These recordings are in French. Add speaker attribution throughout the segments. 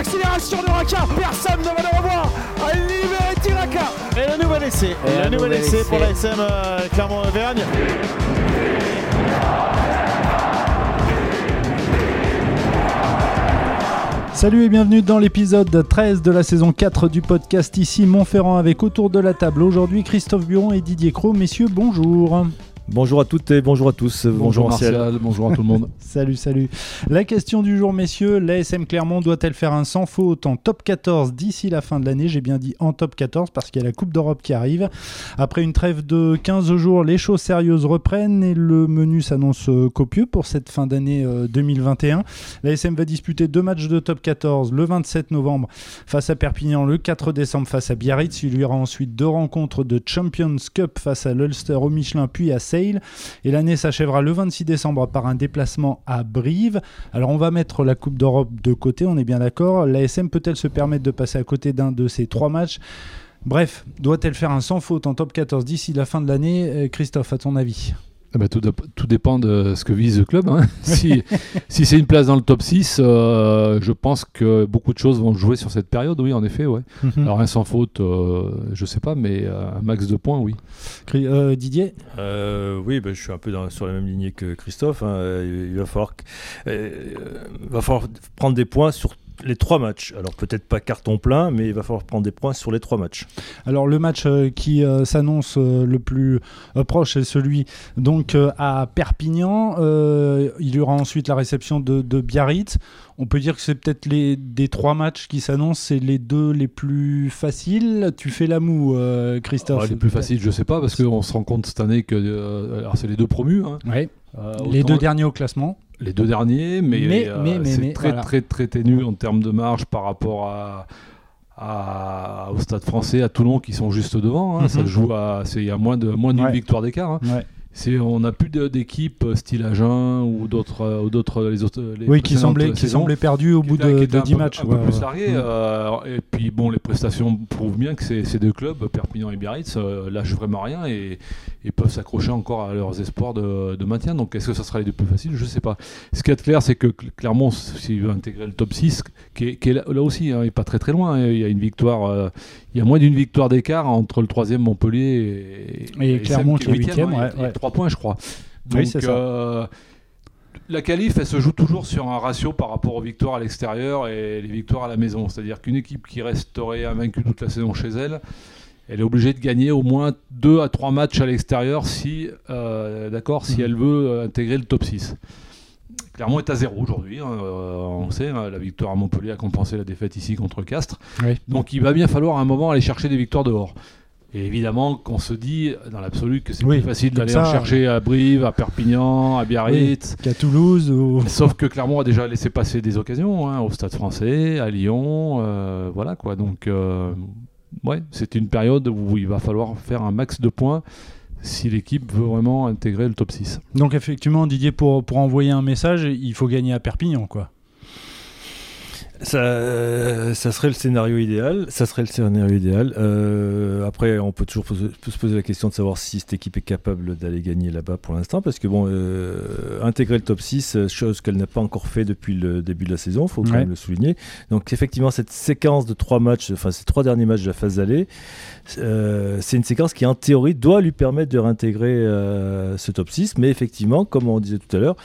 Speaker 1: l'accélération de Raka. Personne ne va le revoir. À libérer Tiraka.
Speaker 2: Et le nouvel essai.
Speaker 3: Et
Speaker 2: le
Speaker 3: un
Speaker 2: nouvel essai
Speaker 3: essai.
Speaker 2: pour la SM euh, Clermont-Auvergne.
Speaker 4: Salut et bienvenue dans l'épisode 13 de la saison 4 du podcast ici Montferrand avec autour de la table aujourd'hui Christophe Buron et Didier Cros. Messieurs, bonjour.
Speaker 3: Bonjour à toutes et bonjour à tous. Bonjour, Martial.
Speaker 5: bonjour à tout le monde.
Speaker 4: Salut, salut. La question du jour, messieurs, l'ASM Clermont doit-elle faire un sans faute en top 14 d'ici la fin de l'année? J'ai bien dit en top 14 parce qu'il y a la Coupe d'Europe qui arrive. Après une trêve de 15 jours, les choses sérieuses reprennent et le menu s'annonce euh, copieux pour cette fin d'année euh, 2021. L'ASM va disputer deux matchs de top 14 le 27 novembre face à Perpignan, le 4 décembre face à Biarritz. Il y aura ensuite deux rencontres de Champions Cup face à l'Ulster au Michelin puis à Et l'année s'achèvera le 26 décembre par un déplacement à Brive. Alors on va mettre la Coupe d'Europe de côté, on est bien d'accord. L'ASM peut-elle se permettre de passer à côté d'un de ces trois matchs? Bref, doit-elle faire un sans faute en top 14 d'ici la fin de l'année? Euh, Christophe, à ton avis?
Speaker 5: Ah bah, tout, tout dépend de ce que vise le club. hein. si si c'est une place dans le top 6, euh, je pense que beaucoup de choses vont jouer sur cette période. Oui, en effet. Ouais. Alors un sans faute, euh, je sais pas, mais euh, un max de points, oui.
Speaker 4: Euh, Didier?
Speaker 3: Euh, oui, bah, je suis un peu dans- sur la même lignée que Christophe. hein. Il va falloir, que- euh, va falloir prendre des points sur les trois matchs. Alors peut-être pas carton plein, mais il va falloir prendre des points sur les trois matchs.
Speaker 4: Alors le match euh, qui euh, s'annonce euh, le plus euh, proche c'est celui donc euh, à Perpignan. Euh, il y aura ensuite la réception de, de Biarritz. On peut dire que c'est peut-être les des trois matchs qui s'annoncent, c'est les deux les plus faciles. Tu fais la moue, euh, Christophe.
Speaker 5: Ouais, les plus faciles, je sais pas, parce qu'on se rend compte cette année que euh, alors c'est les deux promus. hein.
Speaker 4: Ouais.
Speaker 5: Euh,
Speaker 4: Les deux derniers au classement.
Speaker 5: Les deux derniers, mais,
Speaker 4: Mais-
Speaker 5: euh,
Speaker 4: mais- mais-
Speaker 5: c'est très,
Speaker 4: voilà.
Speaker 5: très très ténu en termes de marge par rapport à, à- au Stade Français, à Toulon qui sont juste devant. hein.
Speaker 4: Mhm.
Speaker 5: Ça se joue à, c'est il y a moins d'une
Speaker 4: Ouais.
Speaker 5: victoire d'écart. hein.
Speaker 4: Ouais.
Speaker 5: C'est, on n'a plus d'équipe euh, style Agen ou d'autres, euh, ou d'autres les autres. les
Speaker 4: Oui, qui semblait, qui
Speaker 5: saisons,
Speaker 4: semblait perdu au bout de, de
Speaker 5: un
Speaker 4: 10
Speaker 5: peu-
Speaker 4: matchs.
Speaker 5: Un
Speaker 4: ouais,
Speaker 5: peu plus largués.
Speaker 4: Mm.
Speaker 5: euh, et puis bon, les prestations prouvent bien que ces, ces deux clubs, Perpignan et Biarritz, euh, lâchent vraiment rien et, et peuvent s'accrocher encore à leurs espoirs de, de maintien. Donc est-ce que ça sera les deux plus faciles? Je sais pas. Ce qui est clair, c'est que cl- Clermont, s'il veut intégrer le top 6, qui est, qui est là, là aussi, hein, il n'est pas très très loin. hein. Il y a une victoire, euh, il y a moins d'une victoire d'écart entre le troisième Montpellier et,
Speaker 4: Et Clermont qui est huitième,
Speaker 5: hein.
Speaker 4: ouais,
Speaker 5: Il y a
Speaker 4: ouais.
Speaker 5: trois points, je crois. Donc,
Speaker 4: Oui, c'est ça.
Speaker 5: euh, la qualif, elle se joue toujours sur un ratio par rapport aux victoires à l'extérieur et les victoires à la maison. C'est-à-dire qu'une équipe qui resterait invaincue toute la saison chez elle, elle est obligée de gagner au moins 2 à 3 matchs à l'extérieur si, euh, d'accord, si
Speaker 4: Mhm.
Speaker 5: elle veut intégrer le top 6. Clermont est à zéro aujourd'hui, hein, euh, on sait, hein, la victoire à Montpellier a compensé la défaite ici contre Castres.
Speaker 4: Oui.
Speaker 5: Donc il va bien falloir à un moment aller chercher des victoires dehors. Et évidemment qu'on se dit dans l'absolu que c'est
Speaker 4: Oui,
Speaker 5: plus facile d'aller en chercher à Brive, à Perpignan, à Biarritz.
Speaker 4: Qu'à Toulouse. ou-
Speaker 5: Sauf que Clermont a déjà laissé passer des occasions hein, au Stade français, à Lyon, euh, voilà quoi. Donc, euh, ouais, c'est une période où il va falloir faire un max de points si l'équipe veut vraiment intégrer le top 6.
Speaker 4: Donc effectivement, Didier, pour, pour envoyer un message, il faut gagner à Perpignan, quoi.
Speaker 3: Ça, euh, ça serait le scénario idéal. Ça serait le scénario idéal. Euh, après, on peut toujours poser- peut se poser la question de savoir si cette équipe est capable d'aller gagner là-bas pour l'instant, parce que bon, euh, intégrer le top 6, euh, chose qu'elle n'a pas encore fait depuis le début de la saison, faut quand
Speaker 4: Ouais.
Speaker 3: même le souligner. Donc effectivement, cette séquence de trois matchs, enfin ces trois derniers matchs de la phase d'aller, euh, c'est une séquence qui en théorie doit lui permettre de réintégrer euh, ce top 6, mais effectivement, comme on disait tout à l'heure,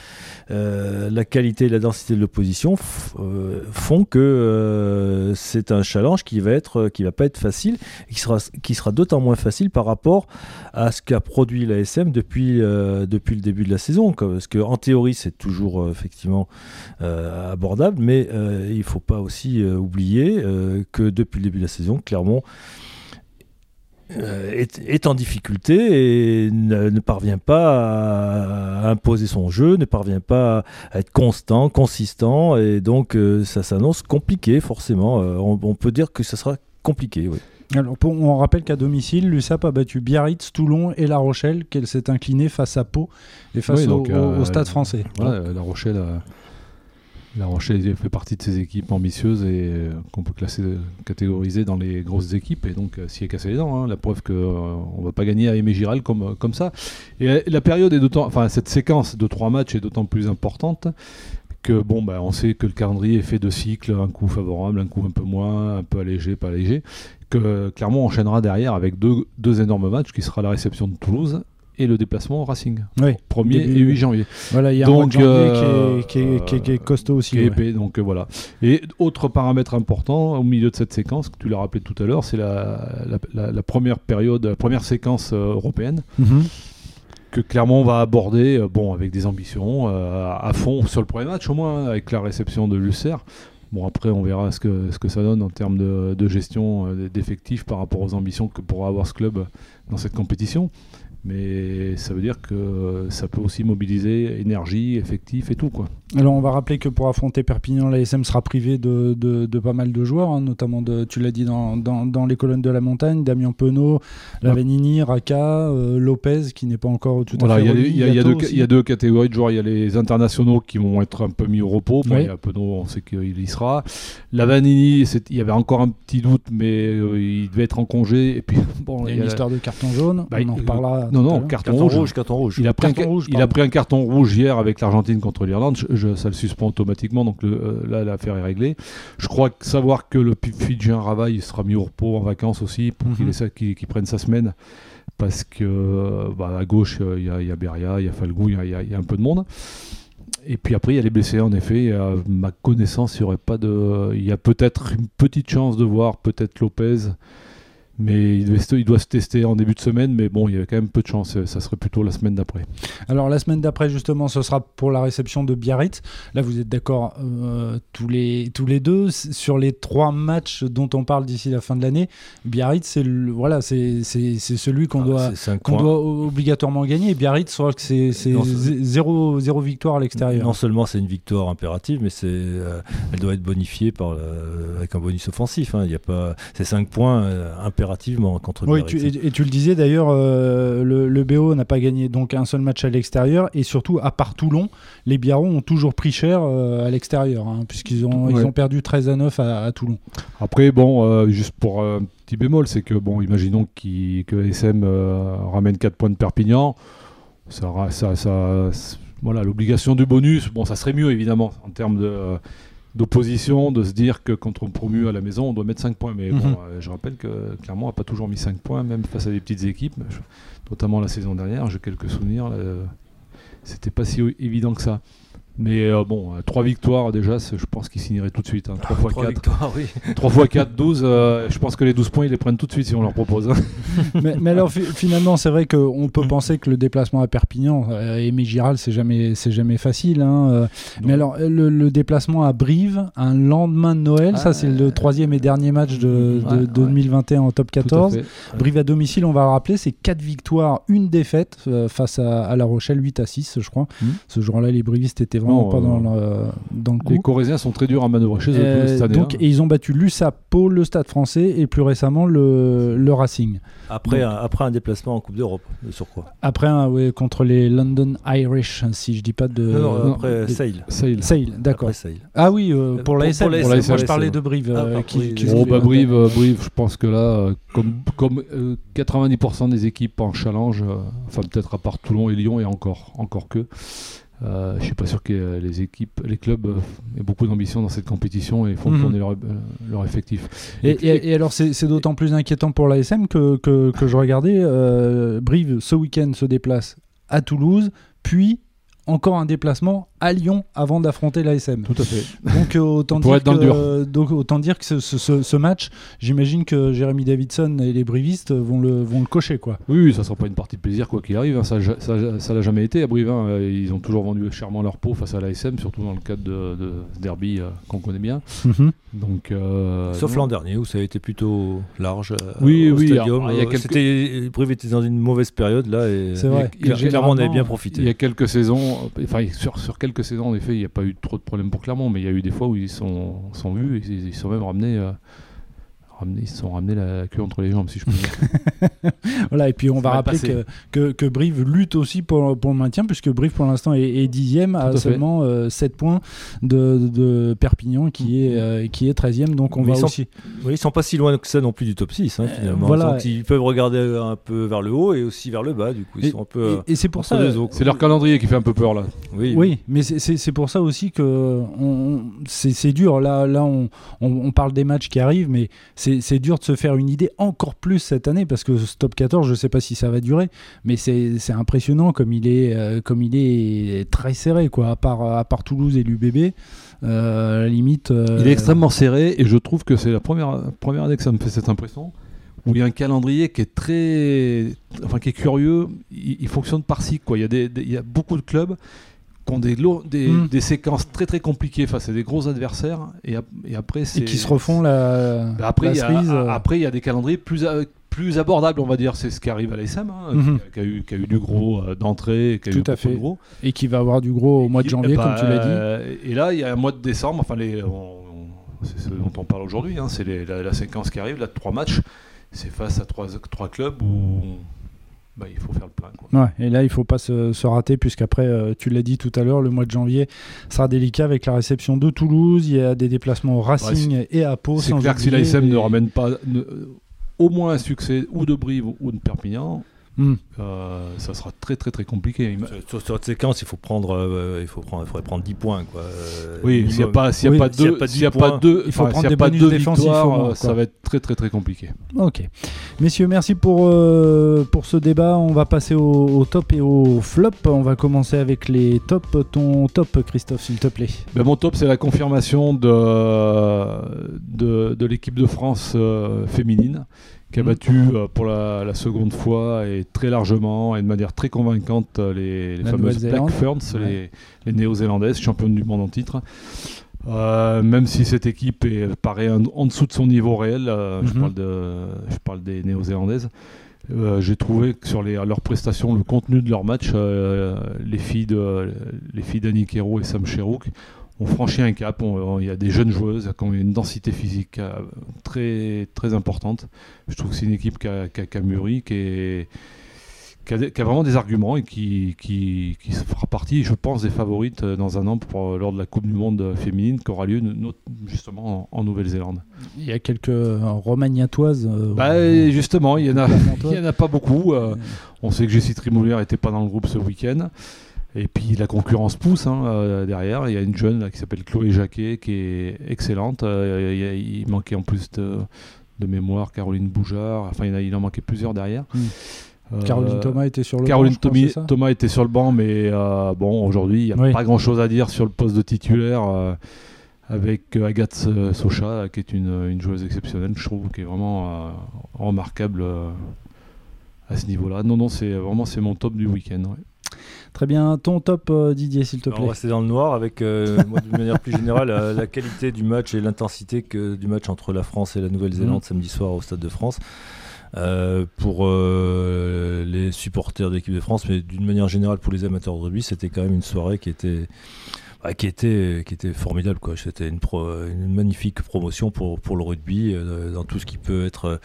Speaker 3: euh, la qualité et la densité de l'opposition euh, font que euh, c'est un challenge qui va être qui va pas être facile qui sera d'autant moins facile par rapport à ce qu'a produit l'ASM depuis euh, depuis le début de la saison parce que en théorie c'est toujours euh, effectivement euh, abordable mais euh, il faut pas aussi euh, oublier euh, que depuis le début de la saison Clermont euh, est, est en difficulté et ne, ne parvient pas à, imposer son jeu, ne parvient pas à être constant, consistant, et donc euh, ça s'annonce compliqué forcément. Euh, on, on peut dire que ça sera compliqué. Oui.
Speaker 4: Alors, on rappelle qu'à domicile, l'USAP a battu Biarritz, Toulon et La Rochelle, qu'elle s'est inclinée face à Pau et face
Speaker 5: Oui,
Speaker 4: au,
Speaker 5: donc,
Speaker 4: au-
Speaker 5: euh,
Speaker 4: au Stade français.
Speaker 5: Voilà, La Rochelle, euh, La Rochelle fait partie de ces équipes ambitieuses et euh, qu'on peut classer, catégoriser dans les grosses équipes et donc euh, s'y est cassé les dents. hein. la preuve qu'on ne va pas gagner à Aimé Giral comme, euh, comme ça. Et euh, la période est d'autant, enfin cette séquence de trois matchs est d'autant plus importante que bon, bah, on sait que le calendrier est fait de cycles, un coup favorable, un coup un peu moins, un peu allégé, pas allégé, que Clermont enchaînera derrière avec deux, deux énormes matchs qui sera la réception de Toulouse et le déplacement au Racing.
Speaker 4: Oui.
Speaker 5: 1er
Speaker 4: Début-
Speaker 5: et 8 janvier.
Speaker 4: Voilà, il y a
Speaker 5: Donc,
Speaker 4: un
Speaker 5: euh,
Speaker 4: qui, est, qui, est, qui est- qui est costaud aussi.
Speaker 5: qui est
Speaker 4: ouais.
Speaker 5: épais, donc euh, voilà. Et autre paramètre important au milieu de cette séquence, que tu l'as rappelé tout à l'heure, c'est la, la, la- la première période, la première séquence euh, européenne
Speaker 4: Mhm.
Speaker 5: que Clermont va aborder, euh, bon, avec des ambitions euh, à fond sur le premier match au moins, avec la réception de l'Ulcer. Bon, après, on verra ce que, ce que ça donne en termes de, de gestion d'effectifs par rapport aux ambitions que pourra avoir ce club dans cette compétition. Mais ça veut dire que ça peut aussi mobiliser énergie, effectifs et tout, quoi.
Speaker 4: Alors on va rappeler que pour affronter Perpignan, l'ASM sera privé de, de, de pas mal de joueurs, hein, notamment de, tu l'as dit dans, dans, dans les colonnes de la montagne, Damien Penaud, Lavanini, Raka, euh, Lopez qui n'est pas encore tout à
Speaker 5: Voilà,
Speaker 4: fait
Speaker 5: il y, a y deux,
Speaker 4: aussi.
Speaker 5: il y a deux catégories de joueurs. Il y a les internationaux qui vont être un peu mis au repos. Bon,
Speaker 4: Oui.
Speaker 5: Y a Penaud, on sait qu'il y sera. Lavanini, il y avait encore un petit doute, mais euh, il devait être en congé. Et puis, bon,
Speaker 4: Il y a une histoire de carton jaune,
Speaker 5: Bah,
Speaker 4: on en reparlera.
Speaker 5: Non, non,
Speaker 4: l'heure.
Speaker 5: carton,
Speaker 3: Carton
Speaker 5: rouge.
Speaker 3: rouge, carton rouge.
Speaker 5: Il a, pris un,
Speaker 4: Carton
Speaker 5: ca-
Speaker 4: rouge,
Speaker 5: il a
Speaker 4: pardon.
Speaker 5: pris un carton rouge hier avec l'Argentine contre l'Irlande. Je- je- ça le suspend automatiquement, donc le- euh, là l'affaire est réglée. Je crois que savoir que le Fidjien Ravaille sera mis au repos en vacances aussi pour qu'il
Speaker 4: Mhm.
Speaker 5: prenne sa semaine. Parce que euh, bah, à gauche, euh, il y, a- il y a Beria, il y a Falgou, il y a- y, y un peu de monde. Et puis après, il y a les blessés, en effet. À ma connaissance, il y aurait pas de. Il y a peut-être une petite chance de voir peut-être Lopez. Mais il, devait se- il doit se tester en début de semaine, mais bon, il y a quand même peu de chance. Ça serait plutôt la semaine d'après.
Speaker 4: Alors la semaine d'après justement, ce sera pour la réception de Biarritz. Là, vous êtes d'accord euh, tous les tous les deux sur les trois matchs dont on parle d'ici la fin de l'année. Biarritz, c'est voilà, c'est c'est c'est celui qu'on
Speaker 3: Ah,
Speaker 4: doit
Speaker 3: cinq
Speaker 4: qu'on doit obligatoirement gagner. Et Biarritz, je crois que c'est zéro zéro victoire à l'extérieur.
Speaker 3: Non seulement c'est une victoire impérative, mais c'est, euh, elle doit être bonifiée par, avec un bonus offensif. hein. Il y a pas, c'est 5 points euh, impérativement contre
Speaker 4: Oui, tu, et, et tu le disais d'ailleurs, euh, le, le BO n'a pas gagné donc un seul match à l'extérieur et surtout à part Toulon, les Biarrons ont toujours pris cher euh, à l'extérieur hein, puisqu'ils ont, ils
Speaker 5: Ouais.
Speaker 4: ont perdu 13 à 9 à, à Toulon.
Speaker 5: Après, bon, euh, juste pour un petit bémol, c'est que, bon, imaginons que SM euh, ramène 4 points de Perpignan. Ça, ra- ça, voilà, l'obligation du bonus, bon, ça serait mieux évidemment en termes de, euh, d'opposition, de se dire que quand on promue à la maison, on doit mettre 5 points. Mais bon,
Speaker 4: Mhm.
Speaker 5: euh, je rappelle que clairement, on n'a pas toujours mis 5 points, même face à des petites équipes, notamment la saison dernière. J'ai quelques souvenirs. euh, c'était pas si évident que ça. Mais euh, bon, 3 victoires déjà, je pense qu'ils signeraient tout de suite. 3 fois
Speaker 3: Trois
Speaker 5: 4.
Speaker 3: victoires, oui.
Speaker 5: 3 x 4, 12. euh, je pense que les 12 points, ils les prennent tout de suite si on leur propose. hein.
Speaker 4: mais, mais alors fi- finalement, c'est vrai qu'on peut penser que le déplacement à Perpignan, euh, Aimé Giral, c'est jamais, c'est jamais facile. hein, euh, mais alors le, le déplacement à Brive, un lendemain de Noël,
Speaker 3: Ah,
Speaker 4: ça c'est le troisième et dernier match de, de-
Speaker 3: Ouais,
Speaker 4: de
Speaker 3: ouais.
Speaker 4: 2021 en top
Speaker 5: Tout à
Speaker 4: 14.
Speaker 5: fait.
Speaker 4: Brive à domicile, on va le rappeler, c'est 4 victoires, une défaite euh, face à, à La Rochelle, 8 à 6, je crois.
Speaker 3: Mhm.
Speaker 4: Ce jour-là, les Brivistes étaient vraiment
Speaker 5: Non,
Speaker 4: pas
Speaker 5: euh,
Speaker 4: dans le, dans le
Speaker 5: Les. Corésiens sont très durs à manœuvrer chez eux
Speaker 4: Euh,
Speaker 5: cette année.
Speaker 4: donc,
Speaker 5: hein.
Speaker 4: et ils ont battu l'USAP, Pau, le Stade français et plus récemment le, le Racing.
Speaker 3: Après,
Speaker 4: Donc-
Speaker 3: un, après un déplacement en Coupe d'Europe, de surcroît.
Speaker 4: Après, un, ouais, contre les London Irish, si je dis pas de.
Speaker 3: non, non,
Speaker 5: non,
Speaker 3: après Sale.
Speaker 5: Sale.
Speaker 4: Sale, d'accord. Ah oui, euh, pour
Speaker 3: Pour-
Speaker 4: la
Speaker 3: pour
Speaker 4: SM.
Speaker 3: la
Speaker 5: SM,
Speaker 4: Moi,
Speaker 5: pour
Speaker 4: je
Speaker 5: la
Speaker 4: parlais de Brive.
Speaker 3: Ah,
Speaker 4: euh, qui, qui
Speaker 5: Oh, bah, Brive, euh, Brive, je pense que là, euh, comme, comme euh, 90% des équipes en challenge, euh, enfin peut-être à part Toulon et Lyon et encore, encore que, euh, je suis pas sûr que les équipes, les clubs aient beaucoup d'ambition dans cette compétition et font
Speaker 4: Mhm.
Speaker 5: tourner leur, euh, leur effectif.
Speaker 4: Et,
Speaker 5: puis-
Speaker 4: et- et alors, c'est c'est d'autant plus inquiétant pour l'ASM que, que, que je regardais. euh, Brive, ce week-end, se déplace à Toulouse, puis encore un déplacement à Lyon avant d'affronter l'ASM.
Speaker 5: Tout à fait.
Speaker 4: Donc, euh, autant, dire
Speaker 5: être dans le
Speaker 4: que, donc autant dire que ce, ce- ce- ce match, j'imagine que Jérémy Davidson et les Brivistes vont le, vont le cocher. Quoi.
Speaker 5: Oui, ça sera pas une partie de plaisir quoi qu'il arrive. hein. Ça, ja- ça, ça l'a jamais été à Brive. hein. Euh, Ils ont toujours vendu chèrement leur peau face à l'ASM, surtout dans le cadre de, de ce derby euh, qu'on connaît bien. Donc, euh,
Speaker 3: Sauf l'an dernier où ça a été plutôt large. euh,
Speaker 5: Oui,
Speaker 3: au
Speaker 5: oui,
Speaker 3: stadium.
Speaker 5: alors, il y a quelques-
Speaker 3: c'était- Brive était dans une mauvaise période là
Speaker 4: C'est vrai.
Speaker 3: et
Speaker 4: Et
Speaker 3: clairement on avait bien profité.
Speaker 5: Il y a quelques saisons, enfin sur, sur quelques saisons en effet, il n'y a pas eu trop de problèmes pour Clermont, mais il y a eu des fois où ils sont, sont vus, et ils, ils sont même ramenés, euh, ramené, ils se sont ramenés la queue entre les jambes, si je peux dire.
Speaker 4: Voilà, et puis on va rappeler que, que, que Brive lutte aussi pour, pour le maintien, puisque Brive pour l'instant est, est dixième à,
Speaker 5: à
Speaker 4: seulement euh, 7 points de, de Perpignan qui est, euh, qui est 13e. Donc on
Speaker 3: Mais
Speaker 4: va
Speaker 3: ils sont-
Speaker 4: aussi.
Speaker 3: Oui, ils sont pas si loin que ça non plus du top 6, hein, finalement.
Speaker 4: voilà.
Speaker 3: Donc, ils peuvent regarder un peu vers le haut et aussi vers le bas, du coup. Ils
Speaker 4: Et-
Speaker 3: sont un peu. euh,
Speaker 4: Et, et c'est pour ça.
Speaker 5: C'est leur calendrier qui fait un peu peur là.
Speaker 3: Oui,
Speaker 4: Oui, mais c'est- pour ça aussi que c'est dur. Là, là on, on- on parle des matchs qui arrivent, mais c'est c'est dur de se faire une idée encore plus cette année parce que ce top 14, je ne sais pas si ça va durer, mais c'est impressionnant comme il est, euh, comme il est très serré, quoi. À part, à part Toulouse et l'UBB, euh, limite. euh,
Speaker 5: Il est extrêmement serré et je trouve que c'est la première, première année que ça me fait cette impression. Où il y a un calendrier qui est très. Enfin, qui est curieux. Il, fonctionne par cycle. Quoi. Il, y a des- il y a beaucoup de clubs qui ont des, lourds- des, des séquences très très compliquées face à des gros adversaires. Et, ap- et après, c'est.
Speaker 4: et qui se refont la,
Speaker 5: Bah, après, il y a,
Speaker 4: euh,
Speaker 5: après, il y a des calendriers plus, plus abordables, on va dire. C'est ce qui arrive à l'ASM, hein,
Speaker 4: Mhm.
Speaker 5: qui, a, qui a eu, qui a eu du gros euh, d'entrée, qui a
Speaker 4: Tout
Speaker 5: eu
Speaker 4: à fait.
Speaker 5: gros.
Speaker 4: et qui va avoir du gros au mois de janvier,
Speaker 5: bah,
Speaker 4: comme tu l'as dit.
Speaker 5: euh, Et là, il y a un mois de décembre, enfin, les, on- on- c'est ce dont on parle aujourd'hui, hein, c'est la, la séquence qui arrive, là, de trois matchs. C'est face à trois, trois clubs où bah, il faut faire le plein. Quoi.
Speaker 4: Ouais, et là, il faut pas se, se rater, puisqu'après, euh, tu l'as dit tout à l'heure, le mois de janvier sera délicat avec la réception de Toulouse. Il y a des déplacements au Racing et à Pau.
Speaker 5: C'est clair que si l'ASM ne ramène pas ne- au moins un succès ou de Brive ou de Perpignan,
Speaker 4: Hmm.
Speaker 5: euh, ça sera très très très compliqué.
Speaker 3: Sur, sur cette séquence, il faut prendre, euh, il faut prendre, il faudrait prendre 10 points, quoi. euh,
Speaker 5: Oui, s'il n'y a pas, s'il a deux, s'il a pas deux,
Speaker 4: il faut
Speaker 5: enfin,
Speaker 4: prendre des
Speaker 5: pas deux victoires, euh, ça va être très très très compliqué.
Speaker 4: Ok. Messieurs, merci pour, euh, pour ce débat. On va passer au, au top et au flop. On va commencer avec les tops. Ton top, Christophe, s'il te plaît.
Speaker 5: Ben, mon top, c'est la confirmation de, de, de l'équipe de France euh, féminine qui a
Speaker 4: Mhm.
Speaker 5: battu euh, pour la, la seconde fois et très largement et de manière très convaincante les, fameuses Black. Ferns,
Speaker 4: Ouais.
Speaker 5: les, les néo-zélandaises, championnes du monde en titre. Euh, même si cette équipe est, paraît en, en dessous de son niveau réel, euh, je,
Speaker 4: Mhm.
Speaker 5: parle de, je parle des néo-zélandaises, j'ai trouvé que sur les, leurs prestations, le contenu de leur match, les filles d'Annie Kero et Sam Sherrook ont franchi un cap. On- on- Il y a des jeunes joueuses qui ont une densité physique euh, très, très importante. Je trouve que c'est une équipe qui a, qui a- qui a mûri, qui, est- qui a, des- qui a vraiment des arguments et qui, qui, fera partie, je pense, des favorites euh, dans un an pour, euh, lors de la Coupe du Monde féminine qui aura lieu justement en, en Nouvelle-Zélande.
Speaker 4: Il y a quelques romagnatoises. euh,
Speaker 5: Bah,
Speaker 4: ou-
Speaker 5: justement, il n'y en, en a pas beaucoup. euh, on sait que Jessie Trimoulière n'était pas dans le groupe ce week-end. Et puis la concurrence pousse hein, euh, derrière. Il y a une jeune là, qui s'appelle Chloé Jacquet qui est excellente. Euh, il, y a- il manquait en plus de, de mémoire Caroline Boujard. Enfin, il, a- il en manquait plusieurs derrière.
Speaker 4: Hmm.
Speaker 5: Euh,
Speaker 4: Caroline Thomas était sur le
Speaker 5: Caroline
Speaker 4: banc, ça
Speaker 5: Thomas était sur le banc, mais bon, aujourd'hui, il n'y a
Speaker 4: Oui.
Speaker 5: pas grand-chose à dire sur le poste de titulaire. avec Agathe Socha, qui est une, une joueuse exceptionnelle, je trouve, qui est vraiment remarquable à ce niveau-là. Non, non, c'est vraiment c'est mon top du week-end. ouais.
Speaker 4: Très bien. Ton top, euh, Didier, s'il te
Speaker 3: On
Speaker 4: plaît.
Speaker 3: va rester dans le noir avec, euh, d'une manière plus générale, euh, la qualité du match et l'intensité que du match entre la France et la Nouvelle-Zélande
Speaker 4: Mhm.
Speaker 3: samedi soir au Stade de France. Euh, pour euh, les supporters de l'équipe de France, mais d'une manière générale pour les amateurs de rugby, c'était quand même une soirée qui était, bah, qui était, formidable. quoi. C'était une, magnifique promotion pour, pour le rugby euh, dans tout ce qui peut être,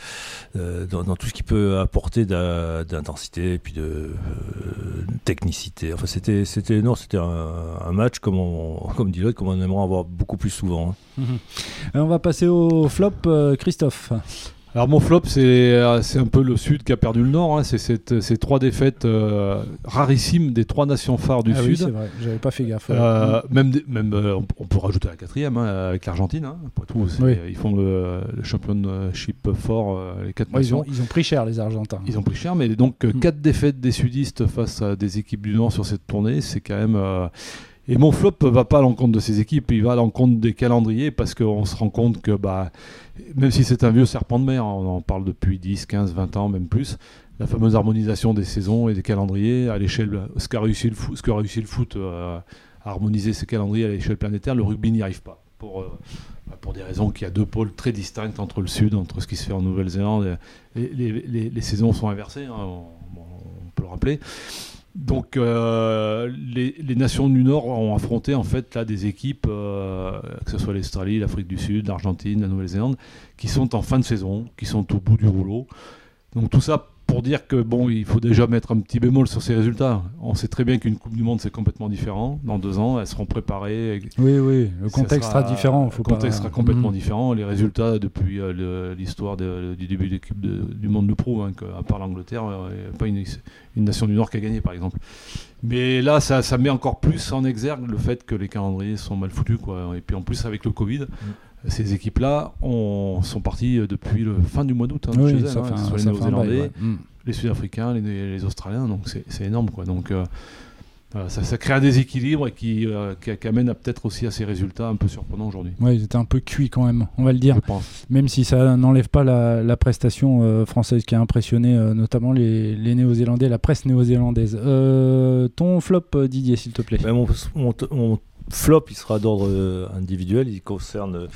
Speaker 3: euh, dans, tout ce qui peut apporter d'intensité et puis de euh, technicité. Enfin, c'était, c'était, non, c'était un, match comme comme dit l'autre, comme on aimerait avoir beaucoup plus souvent. hein.
Speaker 4: Euh, On va passer au flop, Christophe.
Speaker 5: Alors mon flop, c'est euh, c'est un peu le Sud qui a perdu le Nord. hein. C'est cette- ces trois défaites euh, rarissimes des trois nations phares du
Speaker 4: ah oui,
Speaker 5: Sud.
Speaker 4: c'est vrai. J'avais pas fait gaffe.
Speaker 5: Euh, même même euh, on, peut rajouter la quatrième hein, avec l'Argentine. Hein.
Speaker 4: Oui.
Speaker 5: ils font le, le championship fort, les quatre
Speaker 4: ils,
Speaker 5: nations.
Speaker 4: ont, ils ont pris cher, les Argentins.
Speaker 5: Ils ont pris cher, mais donc euh,
Speaker 4: Mm.
Speaker 5: quatre défaites des sudistes face à des équipes du Nord sur cette tournée, c'est quand même. Et mon flop va pas à l'encontre de ces équipes, il va à l'encontre des calendriers parce qu'on se rend compte que, bah, même si c'est un vieux serpent de mer, on en parle depuis 10, 15, 20 ans, même plus, la fameuse harmonisation des saisons et des calendriers à l'échelle. Ce qu'a réussi réussi le foot euh, à harmoniser ces calendriers à l'échelle planétaire, le rugby n'y arrive pas. Pour, euh, bah, pour des raisons qu'il y a deux pôles très distincts entre le Sud, entre ce qui se fait en Nouvelle-Zélande. Les, saisons sont inversées, hein, on peut le rappeler. Donc euh, les, nations du Nord ont affronté en fait là des équipes, euh, que ce soit l'Australie, l'Afrique du Sud, l'Argentine, la Nouvelle-Zélande, qui sont en fin de saison, qui sont au bout du rouleau. Donc tout ça pour dire que bon, il faut déjà mettre un petit bémol sur ces résultats. On sait très bien qu'une Coupe du Monde c'est complètement différent. Dans deux ans, elles seront préparées.
Speaker 4: Oui, oui, le contexte sera, différent. Faut
Speaker 5: le contexte
Speaker 4: pas...
Speaker 5: sera complètement
Speaker 4: Mhm.
Speaker 5: différent. Les résultats depuis euh, l'histoire de- du début de l'équipe du monde le prouvent, hein, qu'à part l'Angleterre, il n'y a pas une, une nation du Nord qui a gagné par exemple. Mais là, ça, ça met encore plus en exergue le fait que les calendriers sont mal foutus. Quoi. Et puis en plus, avec le Covid, ces équipes-là ont- sont parties euh, depuis le fin du mois d'août. hein,
Speaker 4: Oui,
Speaker 5: chez elles,
Speaker 4: ça
Speaker 5: hein, les Néo-Zélandais,
Speaker 4: ouais. Mm.
Speaker 5: les Sud-Africains, les, les Australiens, donc c'est énorme. Quoi. Donc euh, ça, ça crée un déséquilibre et qui, euh, qui, qui amène peut-être aussi à ces résultats un peu surprenants aujourd'hui.
Speaker 4: Ouais, ils étaient un peu cuits quand même, on va le dire.
Speaker 5: Je pense.
Speaker 4: Même si ça n'enlève pas la, la prestation euh, française qui a impressionné euh, notamment les, les Néo-Zélandais, la presse néo-zélandaise. Euh, ton flop, Didier, s'il te plaît.
Speaker 3: Ben, mon, mon- mon flop, il sera d'ordre euh, individuel. Il concerne euh,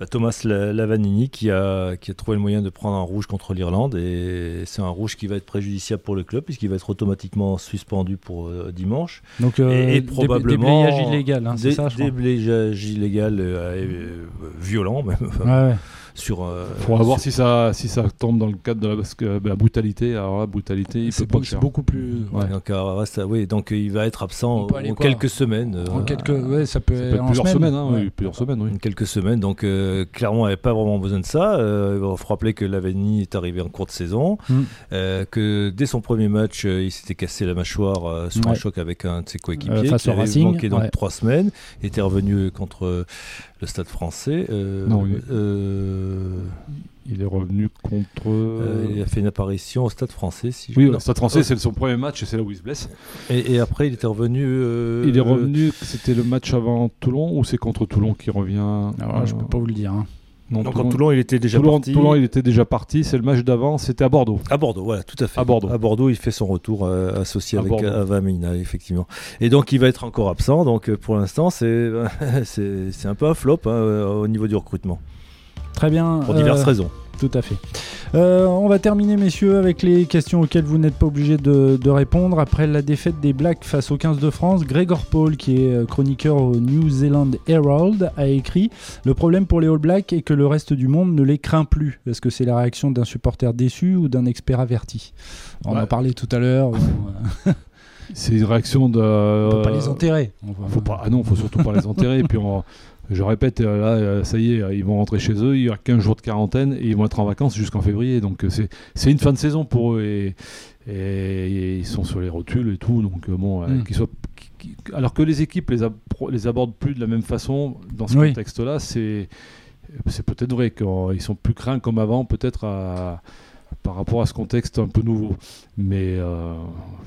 Speaker 3: bah, Thomas La- Lavanini qui a, qui a trouvé le moyen de prendre un rouge contre l'Irlande. Et c'est un rouge qui va être préjudiciable pour le club puisqu'il va être automatiquement suspendu pour euh, dimanche.
Speaker 4: Donc, euh,
Speaker 3: et, et
Speaker 4: dé-
Speaker 3: probablement.
Speaker 4: déblayage illégal, hein, c'est ça, je crois.
Speaker 3: Déblayage illégal euh, violent, même.
Speaker 4: ouais.
Speaker 3: Sur, euh,
Speaker 5: voir si ça, si ça tombe dans le cadre de la, parce que, bah, la brutalité. Alors la brutalité, il peut
Speaker 4: C'est
Speaker 5: pas
Speaker 4: beau-
Speaker 5: cher.
Speaker 4: beaucoup plus.
Speaker 3: Ouais, donc, euh, à- oui, donc euh, il va être absent en quelques semaines. euh,
Speaker 4: En quelques, ouais, ça peut,
Speaker 5: Ça peut être
Speaker 4: en
Speaker 5: plusieurs
Speaker 4: semaine.
Speaker 5: semaines, hein,
Speaker 4: Ouais.
Speaker 5: oui, plusieurs semaines, oui.
Speaker 3: En quelques semaines, donc euh, clairement, il n'avait pas vraiment besoin de ça. Euh, il faut rappeler que Lavani est arrivé en cours de saison,
Speaker 4: Mm.
Speaker 3: euh, que dès son premier match, euh, il s'était cassé la mâchoire euh, sur un
Speaker 4: Ouais.
Speaker 3: choc avec un de ses coéquipiers,
Speaker 4: Euh, face
Speaker 3: qui
Speaker 4: au
Speaker 3: avait
Speaker 4: Racing,
Speaker 3: manqué donc
Speaker 4: ouais.
Speaker 3: trois semaines. Il était revenu contre euh, le Stade Français. euh,
Speaker 5: Non, il est-
Speaker 3: euh,
Speaker 5: Il est revenu contre.
Speaker 3: euh, il a fait une apparition au Stade Français. Si je-
Speaker 5: Oui, au Stade français, c'est son premier match et c'est là où il se blesse.
Speaker 3: Et, et après, il était revenu. euh,
Speaker 5: il est revenu, c'était le match avant Toulon ou c'est contre Toulon qui revient
Speaker 4: Alors je
Speaker 5: euh,
Speaker 4: peux pas vous le dire. hein.
Speaker 5: Non,
Speaker 3: Donc, en Toulon, il était déjà
Speaker 5: Toulon,
Speaker 3: parti.
Speaker 5: Toulon, il était déjà parti. C'est le match d'avant, c'était à Bordeaux.
Speaker 3: À Bordeaux, voilà, tout à fait.
Speaker 5: À Bordeaux.
Speaker 3: À Bordeaux, il fait son retour euh, associé
Speaker 5: À
Speaker 3: avec. Avamina, effectivement. Et donc, il va être encore absent. Donc, euh, pour l'instant, c'est un peu un flop hein, euh, au niveau du recrutement,
Speaker 4: Très bien.
Speaker 3: pour diverses
Speaker 4: euh,
Speaker 3: raisons.
Speaker 4: Tout à fait. Euh, on va terminer, messieurs, avec les questions auxquelles vous n'êtes pas obligés de, de répondre. Après la défaite des Blacks face aux 15 de France, Gregor Paul, qui est euh, chroniqueur au New Zealand Herald, a écrit Le problème pour les All Blacks est que le reste du monde ne les craint plus. Est-ce que c'est la réaction d'un supporter déçu ou d'un expert averti? On
Speaker 5: Ouais.
Speaker 4: en parlait tout à l'heure.
Speaker 5: C'est une réaction de.
Speaker 4: on peut pas les enterrer. Va-
Speaker 5: Faut pas, ah non, faut surtout pas les enterrer. Et puis, on- je répète, euh, là, euh, ça y est, euh, ils vont rentrer chez eux. Il y a 15 jours de quarantaine et ils vont être en vacances jusqu'en février. Donc, c'est une fin de saison pour eux. Et, et- et ils sont sur les rotules et tout. Donc, bon, euh,
Speaker 4: Mm.
Speaker 5: qu'ils soient. alors que les équipes les, les abordent plus de la même façon dans ce
Speaker 4: Oui.
Speaker 5: contexte-là, c'est c'est peut-être vrai qu'ils sont plus craints comme avant, peut-être à- par rapport à ce contexte un peu nouveau. Mais euh,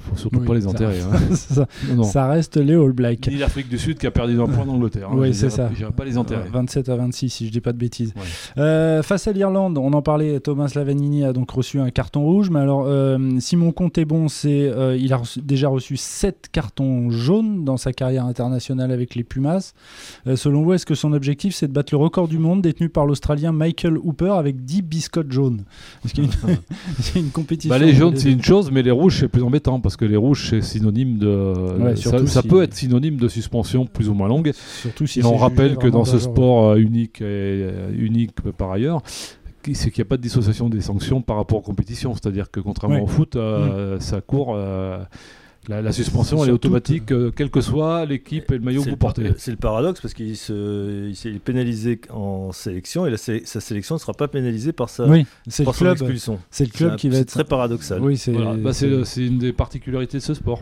Speaker 5: faut surtout
Speaker 4: Oui,
Speaker 5: pas les
Speaker 4: ça-
Speaker 5: enterrer. hein.
Speaker 4: ça,
Speaker 5: Non, non.
Speaker 4: ça reste les All Blacks.
Speaker 5: Ni l'Afrique du Sud qui a perdu d'un point d'Angleterre. hein.
Speaker 4: Oui, c'est ça.
Speaker 5: Je dirais pas les enterrer.
Speaker 4: Euh, 27 à 26, si je dis pas de bêtises.
Speaker 5: Ouais.
Speaker 4: Euh, face à l'Irlande, on en parlait, Thomas Lavanini a donc reçu un carton rouge. Mais alors, euh, si mon compte est bon, c'est euh, il a reçu- déjà reçu 7 cartons jaunes dans sa carrière internationale avec les Pumas. Selon vous, est-ce que son objectif, c'est de battre le record du monde détenu par l'Australien Michael Hooper avec 10 biscottes jaunes? Est-ce qu'il y a une, est-ce qu'il y a une compétition
Speaker 5: Bah, les jaunes, c'est une chose, mais les rouges, c'est plus embêtant parce que les rouges, c'est synonyme de.
Speaker 4: Ouais,
Speaker 5: ça ça
Speaker 4: si-
Speaker 5: peut être synonyme de suspension plus ou moins longue.
Speaker 4: Surtout si
Speaker 5: Et on rappelle que dans ce sport euh, unique, et, euh, unique par ailleurs, c'est qu'il n'y a pas de dissociation des sanctions par rapport aux compétitions. C'est-à-dire que contrairement
Speaker 4: Oui.
Speaker 5: au foot, euh, ça court. euh, la, la suspension, elle est automatique, euh, quelle que soit l'équipe et le maillot que
Speaker 3: C'est
Speaker 5: vous
Speaker 3: le par-
Speaker 5: portez.
Speaker 3: C'est le paradoxe parce qu'il se, il s'est- il est pénalisé en sélection et la sé- sa sélection ne sera pas pénalisée par sa,
Speaker 4: Oui, c'est le
Speaker 3: par son
Speaker 4: club.
Speaker 3: expulsion.
Speaker 4: C'est le club qui va
Speaker 3: c'est
Speaker 4: être
Speaker 3: très paradoxal.
Speaker 4: Oui, c'est
Speaker 5: Voilà. Bah, une des particularités de ce sport.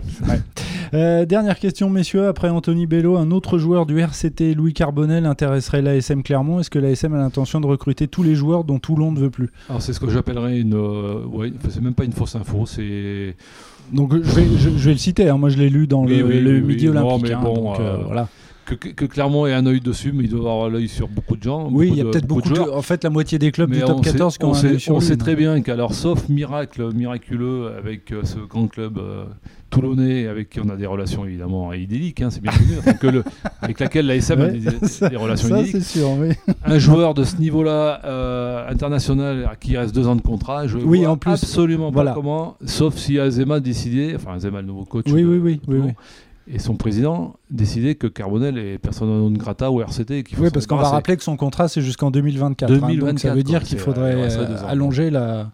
Speaker 4: Euh, dernière question, messieurs. Après Anthony Bello, un autre joueur du RCT, Louis Carbonel, intéresserait l'ASM Clermont. Est-ce que l'ASM a l'intention de recruter tous les joueurs dont Toulon ne veut plus?
Speaker 5: Alors c'est ce que j'appellerais une, euh, ouais, c'est même pas une fausse info, c'est
Speaker 4: Donc je vais, je, je vais le citer. hein. Moi, je l'ai lu dans
Speaker 5: Oui,
Speaker 4: le,
Speaker 5: oui,
Speaker 4: le
Speaker 5: oui,
Speaker 4: Midi
Speaker 5: oui. Non,
Speaker 4: Olympique.
Speaker 5: mais
Speaker 4: hein.
Speaker 5: bon,
Speaker 4: Donc, euh,
Speaker 5: euh,
Speaker 4: voilà.
Speaker 5: Que, que Clermont ait un œil dessus, mais il doit avoir l'œil sur beaucoup de gens.
Speaker 4: Oui, il y a peut-être beaucoup
Speaker 5: de
Speaker 4: de.
Speaker 5: joueurs.
Speaker 4: En fait, la moitié des clubs
Speaker 5: Mais
Speaker 4: du top
Speaker 5: on
Speaker 4: 14
Speaker 5: sait,
Speaker 4: qui ont
Speaker 5: on
Speaker 4: un
Speaker 5: sait-
Speaker 4: sur
Speaker 5: on
Speaker 4: lui,
Speaker 5: sait très bien qu'alors, sauf miracle miraculeux avec euh, ce grand club euh, toulonnais, avec qui on a des relations évidemment idylliques, hein, c'est bien connu, enfin, que le- avec laquelle la SM a
Speaker 4: Ouais,
Speaker 5: des,
Speaker 4: ça-
Speaker 5: des relations
Speaker 4: Ça,
Speaker 5: idylliques.
Speaker 4: sûr, oui.
Speaker 5: Un joueur de ce niveau-là, euh, international, qui reste deux ans de contrat, je
Speaker 4: Oui,
Speaker 5: vois
Speaker 4: en plus,
Speaker 5: absolument
Speaker 4: voilà.
Speaker 5: pas comment, sauf si Azema décidait, enfin Azema le nouveau coach,
Speaker 4: Oui,
Speaker 5: de-
Speaker 4: oui, oui, oui.
Speaker 5: Et son président décidait que Carbonel est persona non grata au RCT et qu'il faut
Speaker 4: Oui, parce qu'on va rappeler que son contrat, c'est jusqu'en 2024. hein, donc ça
Speaker 5: 2024,
Speaker 4: veut dire qu'il faudrait euh, allonger la,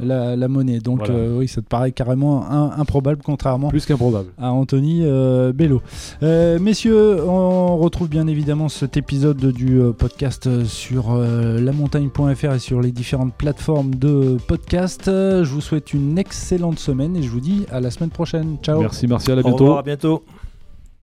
Speaker 4: la, la monnaie. Donc
Speaker 5: Voilà.
Speaker 4: euh, oui, ça te paraît carrément un- improbable, contrairement
Speaker 2: Plus qu'improbable.
Speaker 4: à Anthony euh, Bello. Euh, messieurs, on retrouve bien évidemment cet épisode du podcast sur euh, lamontagne.fr et sur les différentes plateformes de podcast. Je vous souhaite une excellente semaine et je vous dis à la semaine prochaine. Ciao
Speaker 5: Merci Martial, à
Speaker 3: Au
Speaker 5: bientôt.
Speaker 3: revoir, à bientôt.